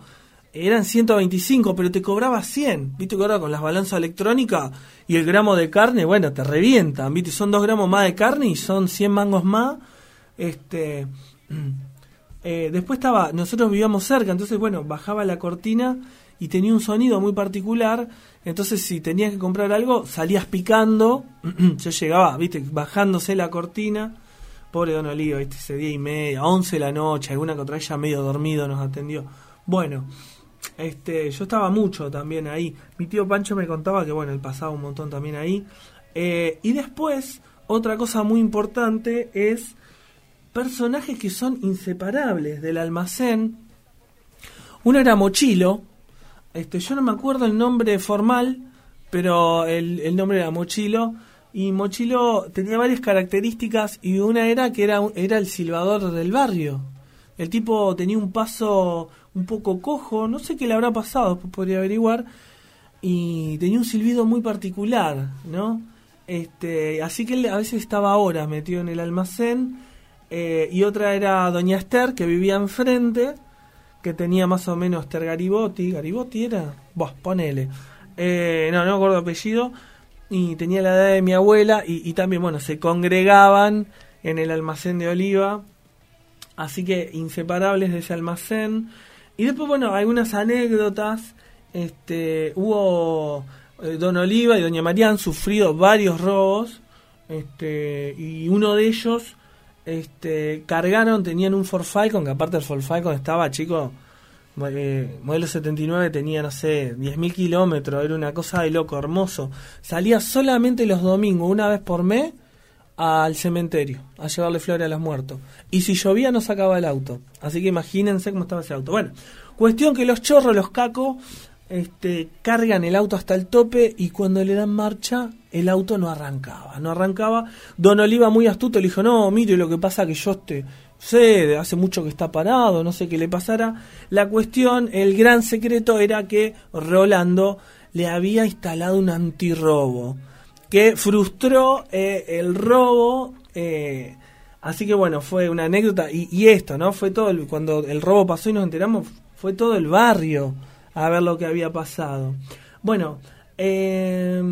eran 125, pero te cobraba 100, viste que ahora con las balanzas electrónicas y el gramo de carne, bueno, te revientan, viste, son 2 gramos más de carne y son 100 mangos más, este... Eh, después estaba, nosotros vivíamos cerca, entonces bueno, bajaba la cortina y tenía un sonido muy particular, entonces si tenías que comprar algo, salías picando, yo llegaba, viste, bajándose la cortina, pobre Don Oliva, viste, ese día y media, 11 de la noche, alguna contra ella medio dormido nos atendió. Bueno, este, yo estaba mucho también ahí, mi tío Pancho me contaba que bueno, él pasaba un montón también ahí, Eh, y después, otra cosa muy importante es personajes que son inseparables del almacén. Uno era Mochilo, este, yo no me acuerdo el nombre formal, pero el, el nombre era Mochilo. Y Mochilo tenía varias características y una era que era, era el silbador del barrio. El tipo tenía un paso un poco cojo, no sé qué le habrá pasado, podría averiguar. Y tenía un silbido muy particular, ¿no? Este, así que él a veces estaba horas metido en el almacén. Eh, y otra era Doña Esther, que vivía enfrente, que tenía más o menos Esther Garibotti. ¿Garibotti era? Vos, ponele. Eh, no, no me acuerdo apellido. Y tenía la edad de mi abuela. Y, y también, bueno, se congregaban en el almacén de Oliva. Así que inseparables de ese almacén. Y después, bueno, algunas anécdotas. Este, hubo eh, Don Oliva y Doña María han sufrido varios robos. Este, y uno de ellos este, cargaron, tenían un Ford Falcon, que aparte el Ford Falcon estaba, chico, eh, modelo 79 tenía, no sé, 10.000 kilómetros, era una cosa de loco, hermoso. Salía solamente los domingos, una vez por mes, al cementerio, a llevarle flores a los muertos. Y si llovía no sacaba el auto. Así que imagínense cómo estaba ese auto. Bueno, cuestión que los chorros, los cacos, este, cargan el auto hasta el tope y cuando le dan marcha, el auto no arrancaba. No arrancaba. Don Oliva, muy astuto, le dijo, no, mire, lo que pasa que yo este, sé, hace mucho que está parado, no sé qué le pasará. La cuestión, el gran secreto era que Rolando le había instalado un antirrobo que frustró eh, el robo. eh, así que bueno, fue una anécdota. Y, y esto, ¿no? Fue todo, cuando el robo pasó y nos enteramos, fue todo el barrio a ver lo que había pasado. Bueno, eh,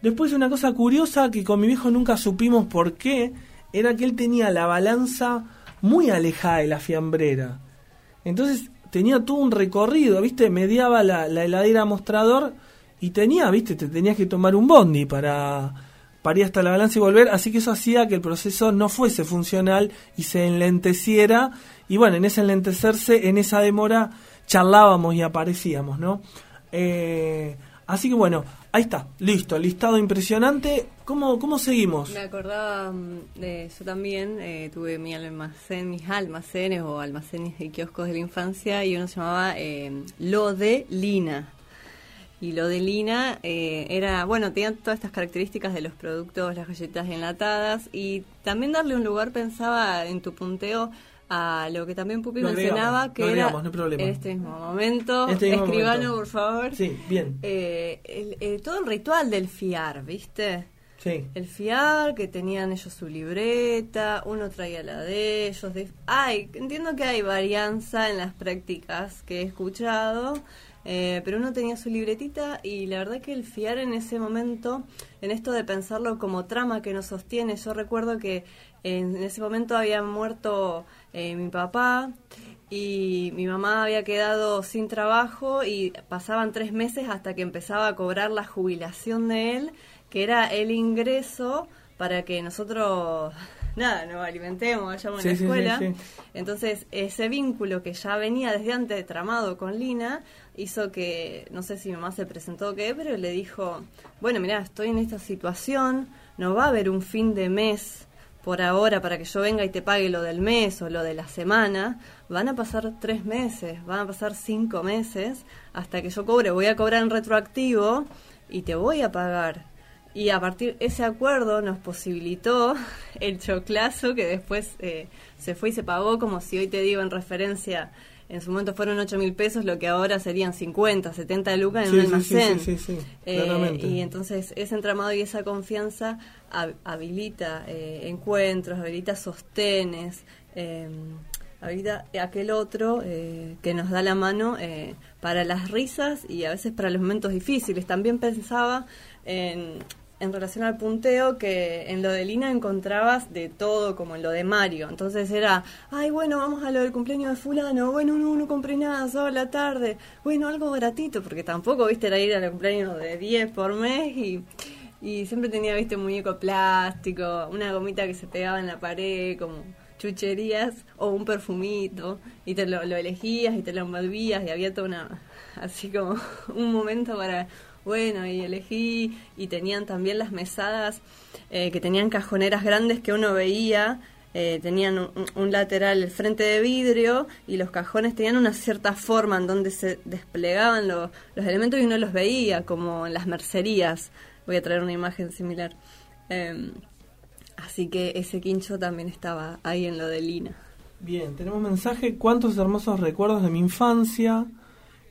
después una cosa curiosa que con mi viejo nunca supimos por qué, era que él tenía la balanza muy alejada de la fiambrera. Entonces tenía todo un recorrido, ¿viste? Mediaba la, la heladera mostrador y tenía, ¿viste? Te tenías que tomar un bondi para, para hasta la balanza y volver. Así que eso hacía que el proceso no fuese funcional y se enlenteciera. Y bueno, en ese enlentecerse, en esa demora, charlábamos y aparecíamos, ¿no? Eh, así que bueno, ahí está, listo, listado impresionante. ¿Cómo, cómo seguimos? Me acordaba mm, de yo también eh, tuve mi almacén, mis almacenes o almacenes y kioscos de la infancia y uno se llamaba eh, Lo de Lina. Y lo de Lina eh, era, bueno, tenía todas estas características de los productos, las galletas enlatadas y también darle un lugar, pensaba en tu punteo, a lo que también Pupi mencionaba, que era no en este mismo momento, Este mismo escribano, momento. por favor, Sí, bien. eh, el- eh, todo el ritual del fiar, ¿viste? Sí. el FIAR, que tenían ellos su libreta, uno traía la de ellos. De... Ay, entiendo que hay varianza en las prácticas que he escuchado, eh, pero uno tenía su libretita y la verdad que el FIAR en ese momento, en esto de pensarlo como trama que nos sostiene, yo recuerdo que en ese momento había muerto eh, mi papá y mi mamá había quedado sin trabajo y pasaban tres meses hasta que empezaba a cobrar la jubilación de él, que era el ingreso para que nosotros, nada, nos alimentemos, vayamos a Sí, la sí, sí, escuela. sí. Entonces, ese vínculo que ya venía desde antes tramado con Lina hizo que, no sé si mi mamá se presentó o qué, pero le dijo, bueno, mira, estoy en esta situación, no va a haber un fin de mes por ahora para que yo venga y te pague lo del mes o lo de la semana, van a pasar tres meses, van a pasar cinco meses hasta que yo cobre, voy a cobrar en retroactivo y te voy a pagar. Y a partir ese acuerdo nos posibilitó el choclazo que después eh, se fue y se pagó, como si hoy te digo en referencia, en su momento fueron 8 mil pesos, lo que ahora serían 50, 70 lucas en Sí, un almacén. sí, sí, sí, Eh, y entonces ese entramado y esa confianza hab- habilita eh, encuentros, habilita sostenes, eh, habilita aquel otro eh, que nos da la mano eh, para las risas y a veces para los momentos difíciles. También pensaba en, en relación al punteo que en lo de Lina encontrabas de todo como en lo de Mario. Entonces era, ay, bueno, vamos a lo del cumpleaños de fulano, bueno, no, no compré nada, solo la tarde, bueno, algo gratito, porque tampoco, viste, era ir al cumpleaños de 10 por mes y... Y siempre tenía, viste, muñeco plástico, una gomita que se pegaba en la pared, como chucherías, o un perfumito, y te lo, lo elegías y te lo envolvías, y había toda una, así como un momento para, bueno, y elegí, y tenían también las mesadas, eh, que tenían cajoneras grandes que uno veía, eh, tenían un, un lateral, el frente de vidrio, y los cajones tenían una cierta forma en donde se desplegaban lo- los elementos y uno los veía, como en las mercerías. Voy a traer una imagen similar. Em, así que ese quincho también estaba ahí en lo de Lina. Bien, tenemos mensaje. ¿Cuántos hermosos recuerdos de mi infancia?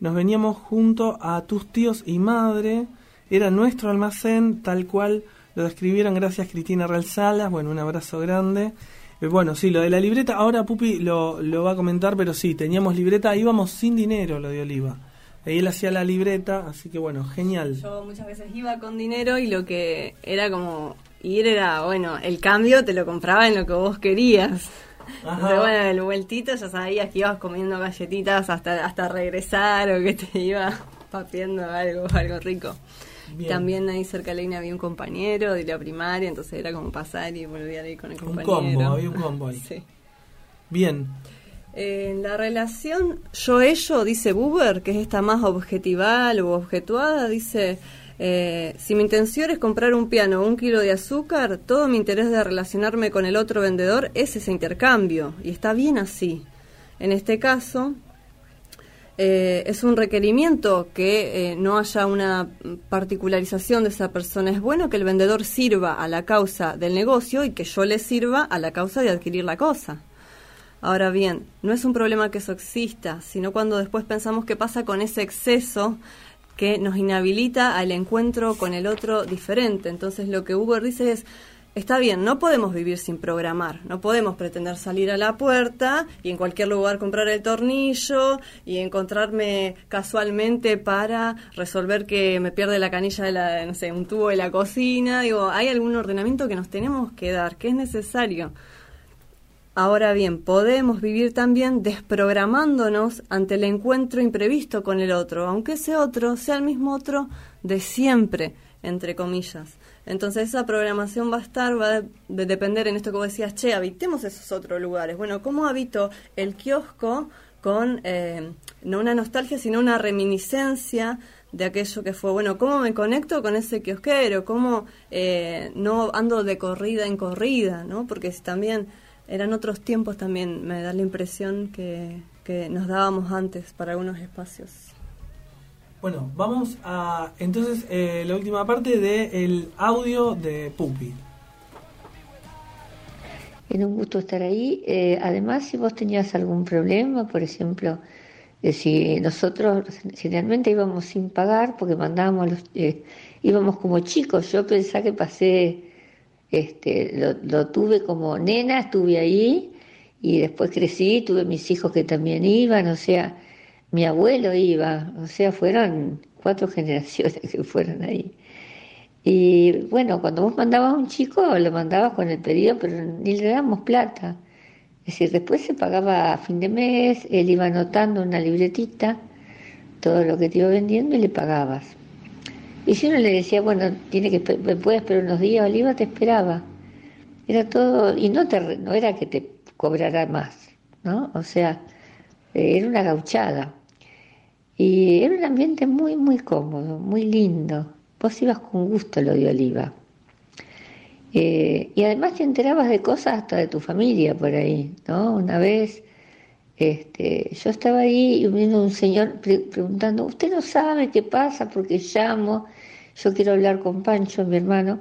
Nos veníamos junto a tus tíos y madre. Era nuestro almacén, tal cual lo describieron. Gracias, Cristina Real Salas. Bueno, un abrazo grande. Eh, bueno, sí, lo de la libreta, ahora Pupi lo, lo va a comentar, pero sí, teníamos libreta, íbamos sin dinero, lo de Oliva. Él hacía la libreta, así que bueno, genial. Yo muchas veces iba con dinero y lo que era como ir era, bueno, el cambio te lo compraba en lo que vos querías. Entonces, bueno, el vueltito ya sabías que ibas comiendo galletitas hasta hasta regresar o que te iba papiando algo, algo rico. Bien. También ahí cerca de la línea había un compañero de la primaria, entonces era como pasar y volver ahí con el Un compañero. combo, había un combo ahí. Sí. Bien, En la relación yo-ello, dice Buber, que es esta más objetival o objetuada, dice, eh, si mi intención es comprar un piano o un kilo de azúcar, todo mi interés de relacionarme con el otro vendedor es ese intercambio, y está bien así. En este caso, eh, es un requerimiento que eh, no haya una particularización de esa persona. Es bueno que el vendedor sirva a la causa del negocio y que yo le sirva a la causa de adquirir la cosa. Ahora bien, no es un problema que eso exista, sino cuando después pensamos qué pasa con ese exceso que nos inhabilita al encuentro con el otro diferente. Entonces lo que Uber dice es, está bien, no podemos vivir sin programar, no podemos pretender salir a la puerta y en cualquier lugar comprar el tornillo y encontrarme casualmente para resolver que me pierde la canilla de la, no sé, un tubo de la cocina. Digo, hay algún ordenamiento que nos tenemos que dar, que es necesario. Ahora bien, podemos vivir también desprogramándonos ante el encuentro imprevisto con el otro, aunque ese otro sea el mismo otro de siempre, entre comillas. Entonces esa programación va a estar, va a de- depender en esto que vos decías, che, habitemos esos otros lugares. Bueno, ¿cómo habito el kiosco con eh, no una nostalgia, sino una reminiscencia de aquello que fue? Bueno, ¿cómo me conecto con ese kiosquero? ¿Cómo eh, no ando de corrida en corrida? ¿no? Porque si también eran otros tiempos también, me da la impresión que, que nos dábamos antes para algunos espacios. bueno, vamos a entonces eh, la última parte del audio de Pupi. Era un gusto estar ahí. Eh, además, si vos tenías algún problema, por ejemplo, Es decir, nosotros generalmente íbamos sin pagar porque mandábamos los, eh, íbamos como chicos. Yo pensaba que pasé, este, lo, lo, tuve como nena, estuve ahí y después crecí, tuve mis hijos que también iban, o sea, mi abuelo iba, o sea, fueron cuatro generaciones que fueron ahí. Y bueno, cuando vos mandabas a un chico, lo mandabas con el pedido, pero ni le damos plata. Es decir, después se pagaba a fin de mes, él iba anotando una libretita todo lo que te iba vendiendo y le pagabas. Y si uno le decía, bueno, tiene que me puedes esperar unos días, Oliva te esperaba. Era todo, y no, te, no era que te cobrara más, ¿no? O sea, era una gauchada. Y era un ambiente muy, muy cómodo, muy lindo. Vos ibas con gusto lo de Oliva. Eh, y además te enterabas de cosas hasta de tu familia por ahí, ¿no? Una vez este, yo estaba ahí y vino un señor preguntando, ¿usted no sabe qué pasa? Porque llamo, yo quiero hablar con Pancho, mi hermano,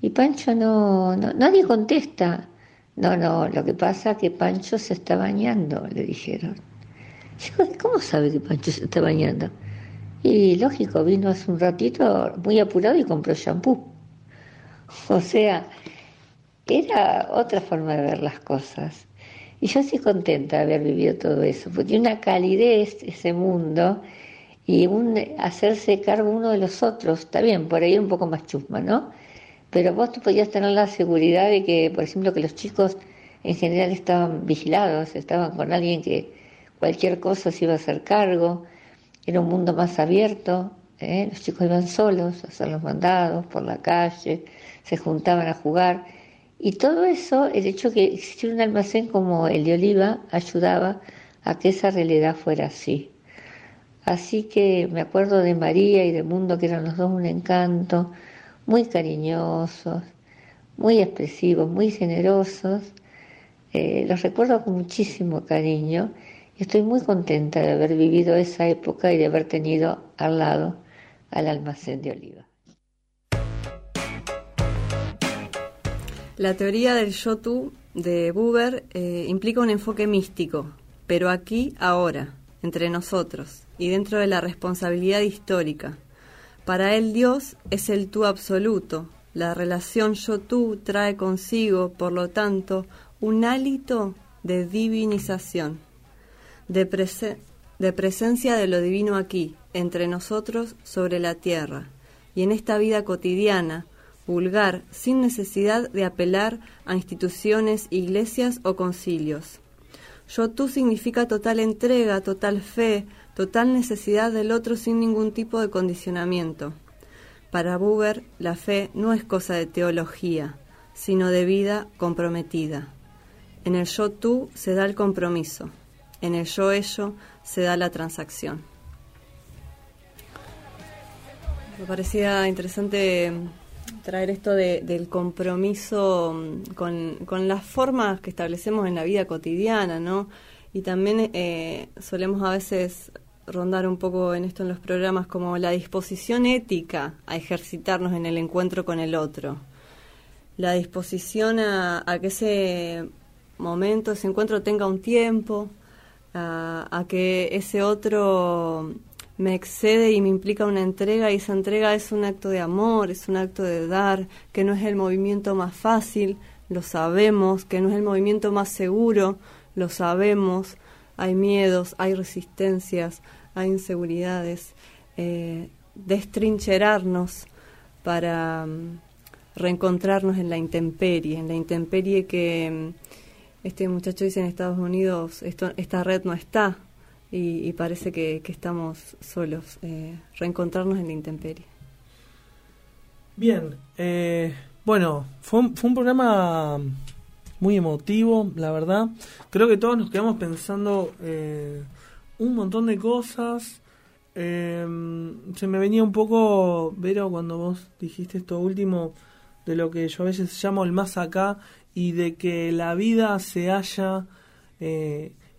y Pancho no, no nadie contesta. No, no, lo que pasa es que Pancho se está bañando, le dijeron. Digo, ¿cómo sabe que Pancho se está bañando? Y lógico, vino hace un ratito muy apurado y compró shampoo. O sea, era otra forma de ver las cosas. Y yo estoy contenta de haber vivido todo eso, porque una calidez ese mundo y un hacerse cargo uno de los otros. Está bien, por ahí un poco más chusma, ¿no? Pero vos podías tener la seguridad de que, por ejemplo, que los chicos en general estaban vigilados, estaban con alguien que cualquier cosa se iba a hacer cargo, era un mundo más abierto, ¿eh? los chicos iban solos a hacer los mandados por la calle, se juntaban a jugar. Y todo eso, el hecho que existiera un almacén como el de Oliva, ayudaba a que esa realidad fuera así. Así que me acuerdo de María y de Mundo, que eran los dos un encanto, muy cariñosos, muy expresivos, muy generosos. Eh, los recuerdo con muchísimo cariño y estoy muy contenta de haber vivido esa época y de haber tenido al lado al almacén de Oliva. La teoría del yo-tú de Buber eh, implica un enfoque místico, pero aquí, ahora, entre nosotros y dentro de la responsabilidad histórica. Para él Dios es el tú absoluto. La relación yo-tú trae consigo, por lo tanto, un hálito de divinización, de, de presencia de lo divino aquí, entre nosotros, sobre la tierra, y en esta vida cotidiana, vulgar, sin necesidad de apelar a instituciones, iglesias o concilios. Yo tú significa total entrega, total fe, total necesidad del otro sin ningún tipo de condicionamiento. Para Buber, la fe no es cosa de teología, sino de vida comprometida. En el yo tú se da el compromiso, en el yo ello se da la transacción. Me parecía interesante traer esto del compromiso mm, con, las formas que establecemos en la vida cotidiana, ¿no? Y también eh, solemos a veces rondar un poco en esto en los programas como la disposición ética a ejercitarnos en el encuentro con el otro, la disposición a, que ese momento, ese encuentro tenga un tiempo, a que ese otro me excede y me implica una entrega y esa entrega es un acto de amor, es un acto de dar, que no es el movimiento más fácil, lo sabemos, que no es el movimiento más seguro, lo sabemos, hay miedos, hay resistencias, hay inseguridades, eh, destrincherarnos para mm, reencontrarnos en la intemperie, en la intemperie que mm, este muchacho dice en Estados Unidos, esta red no está, y, parece que, estamos solos, eh, reencontrarnos en la intemperie. Bien, eh, bueno, fue un, fue un programa muy emotivo, la verdad. Creo que todos nos quedamos pensando eh, un montón de cosas. se me venía un poco, Vero, cuando vos dijiste esto último, de lo que yo a veces llamo el más acá, y de que la vida se haya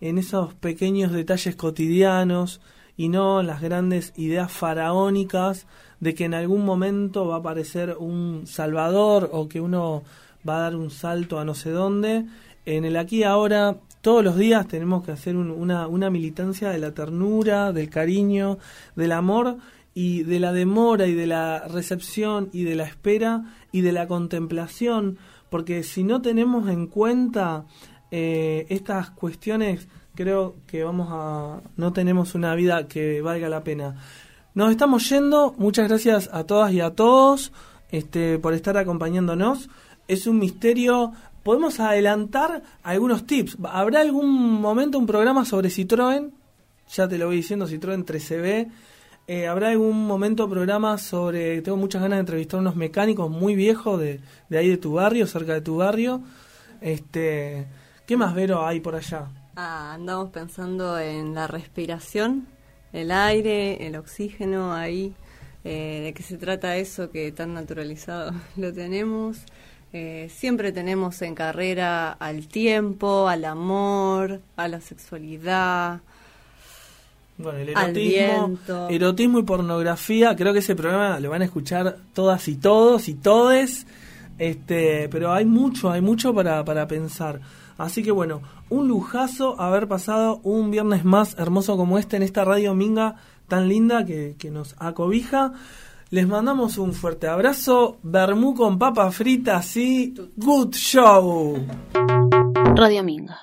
en esos pequeños detalles cotidianos y no las grandes ideas faraónicas de que en algún momento va a aparecer un salvador o que uno va a dar un salto a no sé dónde. En el aquí ahora todos los días tenemos que hacer una, una militancia de la ternura, del cariño, del amor y de la demora y de la recepción y de la espera y de la contemplación, porque si no tenemos en cuenta eh, estas cuestiones, creo que vamos a no tenemos una vida que valga la pena. Nos estamos yendo, muchas gracias a todas y a todos este, por estar acompañándonos. Es un misterio podemos adelantar algunos tips. ¿Habrá algún momento un programa sobre Citroën? Ya te lo voy diciendo, Citroën 13B. Eh, ¿Habrá algún momento programa sobre... Tengo muchas ganas de entrevistar a unos mecánicos muy viejos de, de ahí de tu barrio, cerca de tu barrio. Este, ¿Qué más, Vero, hay por allá? Ah, andamos pensando en la respiración, el aire, el oxígeno ahí. Eh, ¿De qué se trata eso que tan naturalizado lo tenemos? Eh, siempre tenemos en carrera al tiempo, al amor, a la sexualidad. Bueno, el erotismo, erotismo y pornografía, creo que ese programa lo van a escuchar todas y todos y todes, este, pero hay mucho, hay mucho para, para pensar. Así que bueno, un lujazo haber pasado un viernes más hermoso como este en esta radio Minga tan linda que, que nos acobija. Les mandamos un fuerte abrazo. Bermú con papa frita, sí. Good show. Radio Minga.